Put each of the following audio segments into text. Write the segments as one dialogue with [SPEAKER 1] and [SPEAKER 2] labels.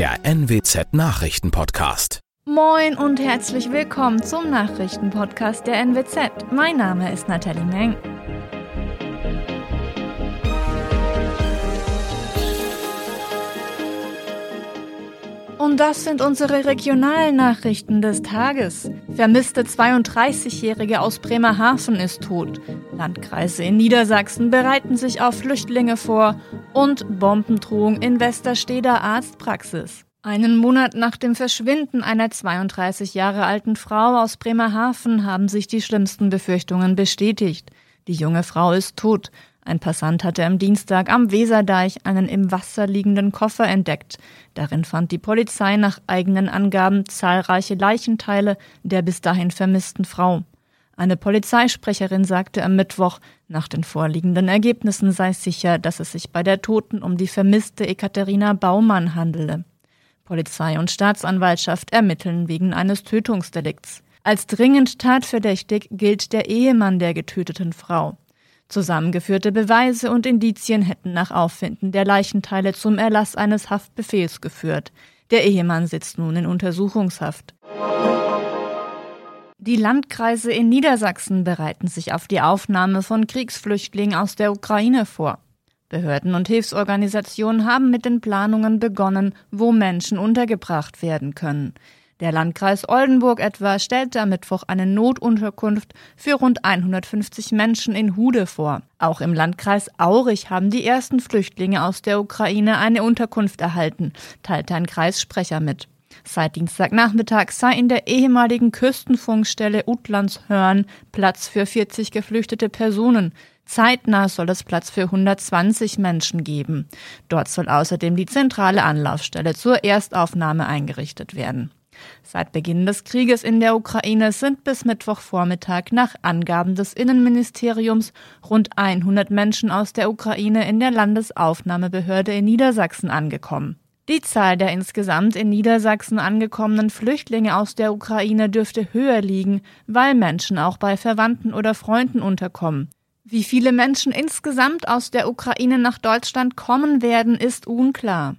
[SPEAKER 1] der NWZ Nachrichtenpodcast.
[SPEAKER 2] Moin und herzlich willkommen zum Nachrichtenpodcast der NWZ. Mein Name ist Nathalie Meng. Und das sind unsere regionalen Nachrichten des Tages. Vermisste 32-Jährige aus Bremerhaven ist tot. Landkreise in Niedersachsen bereiten sich auf Flüchtlinge vor und Bombendrohung in Westersteder Arztpraxis. Einen Monat nach dem Verschwinden einer 32 Jahre alten Frau aus Bremerhaven haben sich die schlimmsten Befürchtungen bestätigt. Die junge Frau ist tot. Ein Passant hatte am Dienstag am Weserdeich einen im Wasser liegenden Koffer entdeckt. Darin fand die Polizei nach eigenen Angaben zahlreiche Leichenteile der bis dahin vermissten Frau. Eine Polizeisprecherin sagte am Mittwoch, nach den vorliegenden Ergebnissen sei sicher, dass es sich bei der Toten um die vermisste Ekaterina Baumann handele. Polizei und Staatsanwaltschaft ermitteln wegen eines Tötungsdelikts. Als dringend tatverdächtig gilt der Ehemann der getöteten Frau. Zusammengeführte Beweise und Indizien hätten nach Auffinden der Leichenteile zum Erlass eines Haftbefehls geführt. Der Ehemann sitzt nun in Untersuchungshaft. Die Landkreise in Niedersachsen bereiten sich auf die Aufnahme von Kriegsflüchtlingen aus der Ukraine vor. Behörden und Hilfsorganisationen haben mit den Planungen begonnen, wo Menschen untergebracht werden können. Der Landkreis Oldenburg etwa stellte am Mittwoch eine Notunterkunft für rund 150 Menschen in Hude vor. Auch im Landkreis Aurich haben die ersten Flüchtlinge aus der Ukraine eine Unterkunft erhalten, teilte ein Kreissprecher mit. Seit Dienstagnachmittag sei in der ehemaligen Küstenfunkstelle Utlandshörn Platz für 40 geflüchtete Personen. Zeitnah soll es Platz für 120 Menschen geben. Dort soll außerdem die zentrale Anlaufstelle zur Erstaufnahme eingerichtet werden. Seit Beginn des Krieges in der Ukraine sind bis Mittwochvormittag nach Angaben des Innenministeriums rund 100 Menschen aus der Ukraine in der Landesaufnahmebehörde in Niedersachsen angekommen. Die Zahl der insgesamt in Niedersachsen angekommenen Flüchtlinge aus der Ukraine dürfte höher liegen, weil Menschen auch bei Verwandten oder Freunden unterkommen. Wie viele Menschen insgesamt aus der Ukraine nach Deutschland kommen werden, ist unklar.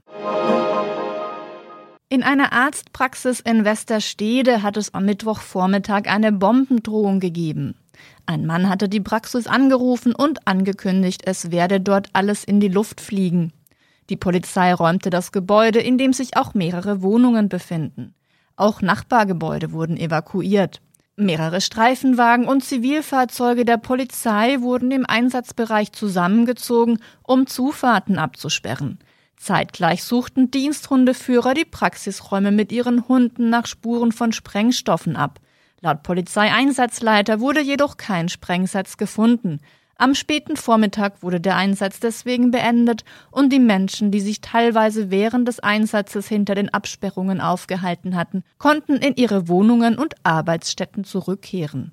[SPEAKER 2] In einer Arztpraxis in Westerstede hat es am Mittwochvormittag eine Bombendrohung gegeben. Ein Mann hatte die Praxis angerufen und angekündigt, es werde dort alles in die Luft fliegen. Die Polizei räumte das Gebäude, in dem sich auch mehrere Wohnungen befinden. Auch Nachbargebäude wurden evakuiert. Mehrere Streifenwagen und Zivilfahrzeuge der Polizei wurden im Einsatzbereich zusammengezogen, um Zufahrten abzusperren. Zeitgleich suchten Diensthundeführer die Praxisräume mit ihren Hunden nach Spuren von Sprengstoffen ab. Laut Polizeieinsatzleiter wurde jedoch kein Sprengsatz gefunden. Am späten Vormittag wurde der Einsatz deswegen beendet und die Menschen, die sich teilweise während des Einsatzes hinter den Absperrungen aufgehalten hatten, konnten in ihre Wohnungen und Arbeitsstätten zurückkehren.